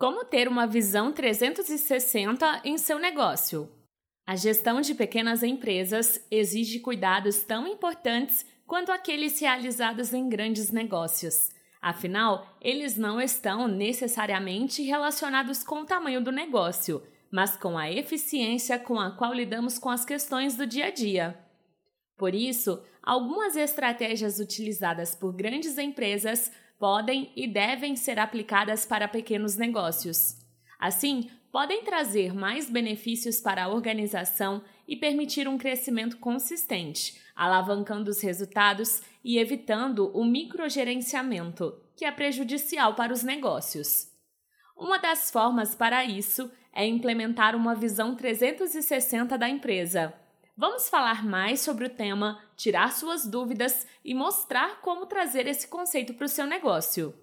Como ter uma visão 360 em seu negócio? A gestão de pequenas empresas exige cuidados tão importantes quanto aqueles realizados em grandes negócios. Afinal, eles não estão necessariamente relacionados com o tamanho do negócio, mas com a eficiência com a qual lidamos com as questões do dia a dia. Por isso, algumas estratégias utilizadas por grandes empresas podem e devem ser aplicadas para pequenos negócios. Assim, podem trazer mais benefícios para a organização e permitir um crescimento consistente, alavancando os resultados e evitando o microgerenciamento, que é prejudicial para os negócios. Uma das formas para isso é implementar uma visão 360 da empresa. Vamos falar mais sobre o tema, tirar suas dúvidas e mostrar como trazer esse conceito para o seu negócio.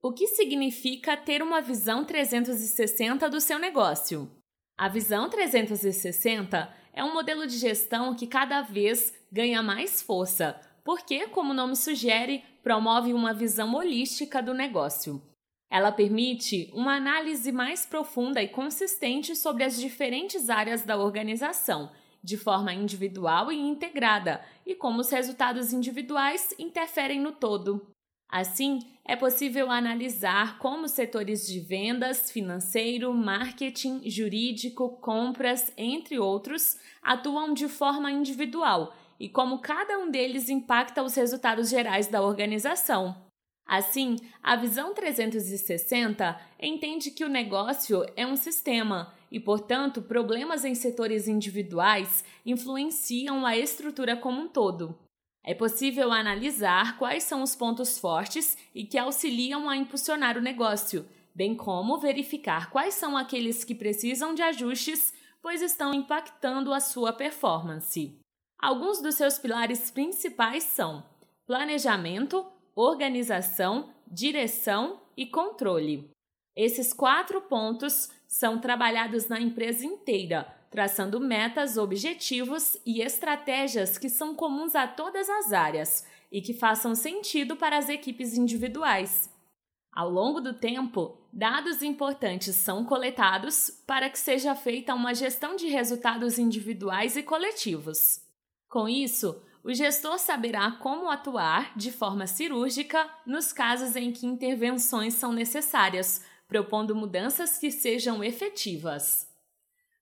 O que significa ter uma visão 360 do seu negócio? A visão 360 é um modelo de gestão que cada vez ganha mais força, porque, como o nome sugere, promove uma visão holística do negócio. Ela permite uma análise mais profunda e consistente sobre as diferentes áreas da organização de forma individual e integrada, e como os resultados individuais interferem no todo. Assim, é possível analisar como setores de vendas, financeiro, marketing, jurídico, compras, entre outros, atuam de forma individual e como cada um deles impacta os resultados gerais da organização. Assim, a visão 360 entende que o negócio é um sistema e, portanto, problemas em setores individuais influenciam a estrutura como um todo. É possível analisar quais são os pontos fortes e que auxiliam a impulsionar o negócio, bem como verificar quais são aqueles que precisam de ajustes, pois estão impactando a sua performance. Alguns dos seus pilares principais são planejamento, organização, direção e controle. Esses quatro pontos são trabalhados na empresa inteira, traçando metas, objetivos e estratégias que são comuns a todas as áreas e que façam sentido para as equipes individuais. Ao longo do tempo, dados importantes são coletados para que seja feita uma gestão de resultados individuais e coletivos. Com isso, o gestor saberá como atuar de forma cirúrgica nos casos em que intervenções são necessárias, propondo mudanças que sejam efetivas.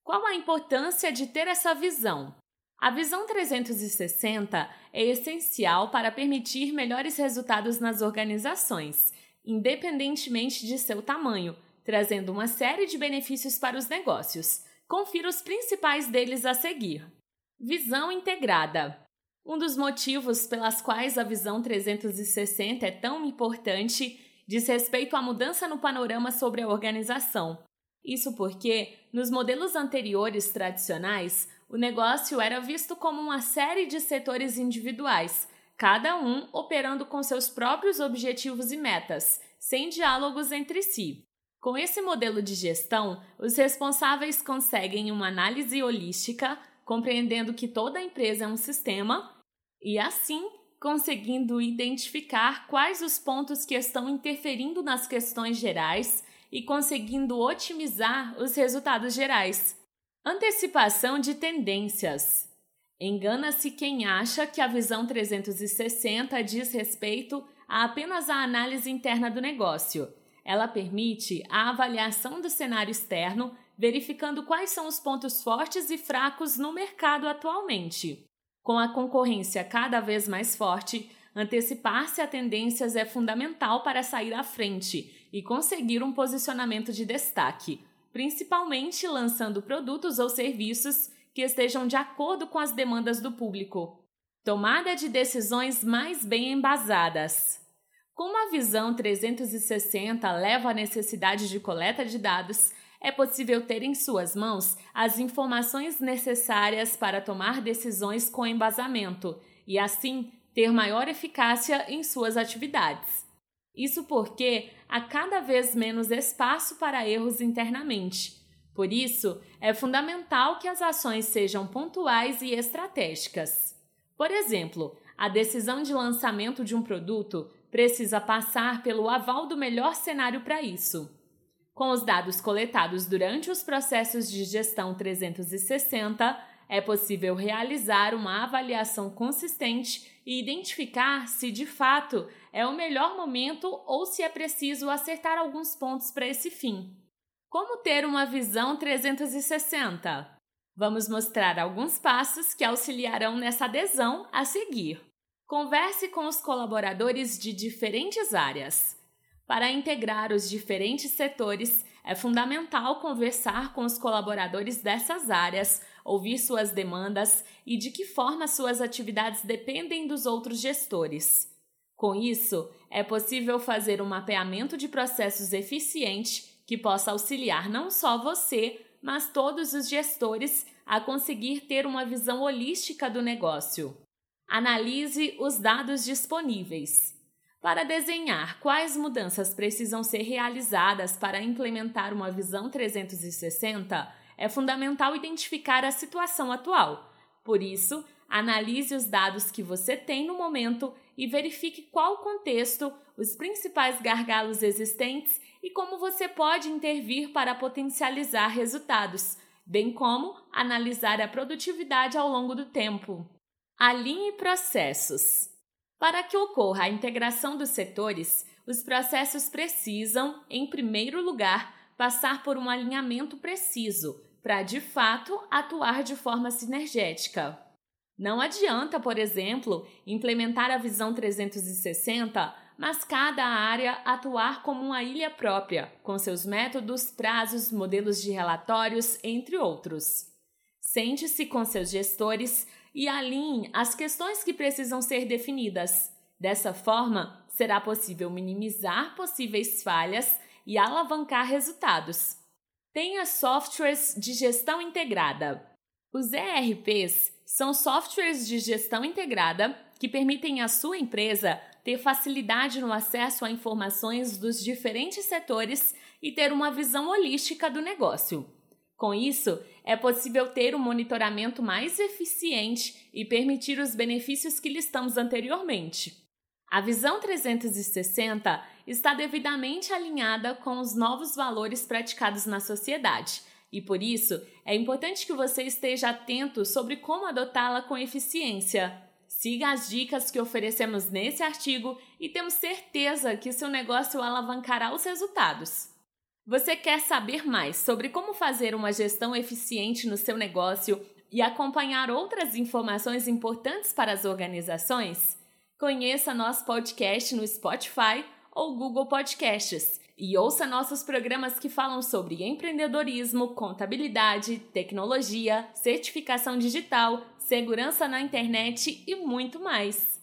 Qual a importância de ter essa visão? A visão 360 é essencial para permitir melhores resultados nas organizações, independentemente de seu tamanho, trazendo uma série de benefícios para os negócios. Confira os principais deles a seguir. Visão integrada. Um dos motivos pelas quais a visão 360 é tão importante diz respeito à mudança no panorama sobre a organização. Isso porque, nos modelos anteriores tradicionais, o negócio era visto como uma série de setores individuais, cada um operando com seus próprios objetivos e metas, sem diálogos entre si. Com esse modelo de gestão, os responsáveis conseguem uma análise holística, compreendendo que toda empresa é um sistema e assim conseguindo identificar quais os pontos que estão interferindo nas questões gerais e conseguindo otimizar os resultados gerais. Antecipação de tendências. Engana-se quem acha que a visão 360 diz respeito a apenas a análise interna do negócio. Ela permite a avaliação do cenário externo, verificando quais são os pontos fortes e fracos no mercado atualmente. Com a concorrência cada vez mais forte, antecipar-se a tendências é fundamental para sair à frente e conseguir um posicionamento de destaque, principalmente lançando produtos ou serviços que estejam de acordo com as demandas do público. Tomada de decisões mais bem embasadas. Como a visão 360 leva à necessidade de coleta de dados, é possível ter em suas mãos as informações necessárias para tomar decisões com embasamento e, assim, ter maior eficácia em suas atividades. Isso porque há cada vez menos espaço para erros internamente. Por isso, é fundamental que as ações sejam pontuais e estratégicas. Por exemplo, a decisão de lançamento de um produto precisa passar pelo aval do melhor cenário para isso. Com os dados coletados durante os processos de gestão 360, é possível realizar uma avaliação consistente e identificar se de fato é o melhor momento ou se é preciso acertar alguns pontos para esse fim. Como ter uma visão 360? Vamos mostrar alguns passos que auxiliarão nessa adesão a seguir. Converse com os colaboradores de diferentes áreas. Para integrar os diferentes setores, é fundamental conversar com os colaboradores dessas áreas ouvir suas demandas e de que forma suas atividades dependem dos outros gestores. Com isso, é possível fazer um mapeamento de processos eficiente que possa auxiliar não só você, mas todos os gestores a conseguir ter uma visão holística do negócio. Analise os dados disponíveis. Para desenhar quais mudanças precisam ser realizadas para implementar uma visão 360, é fundamental identificar a situação atual. Por isso, analise os dados que você tem no momento e verifique qual contexto, os principais gargalos existentes e como você pode intervir para potencializar resultados, bem como analisar a produtividade ao longo do tempo. Alinhe processos. Para que ocorra a integração dos setores, os processos precisam, em primeiro lugar, passar por um alinhamento preciso, para de fato atuar de forma sinergética. Não adianta, por exemplo, implementar a visão 360, mas cada área atuar como uma ilha própria, com seus métodos, prazos, modelos de relatórios, entre outros. Sente-se com seus gestores e alinhe as questões que precisam ser definidas. Dessa forma, será possível minimizar possíveis falhas e alavancar resultados. Tenha softwares de gestão integrada. Os ERPs são softwares de gestão integrada que permitem à sua empresa ter facilidade no acesso a informações dos diferentes setores e ter uma visão holística do negócio. Com isso, é possível ter um monitoramento mais eficiente e permitir os benefícios que listamos anteriormente. A visão 360 está devidamente alinhada com os novos valores praticados na sociedade, e por isso é importante que você esteja atento sobre como adotá-la com eficiência. Siga as dicas que oferecemos nesse artigo e temos certeza que seu negócio alavancará os resultados. Você quer saber mais sobre como fazer uma gestão eficiente no seu negócio e acompanhar outras informações importantes para as organizações? Conheça nosso podcast no Spotify ou Google Podcasts e ouça nossos programas que falam sobre empreendedorismo, contabilidade, tecnologia, certificação digital, segurança na internet e muito mais.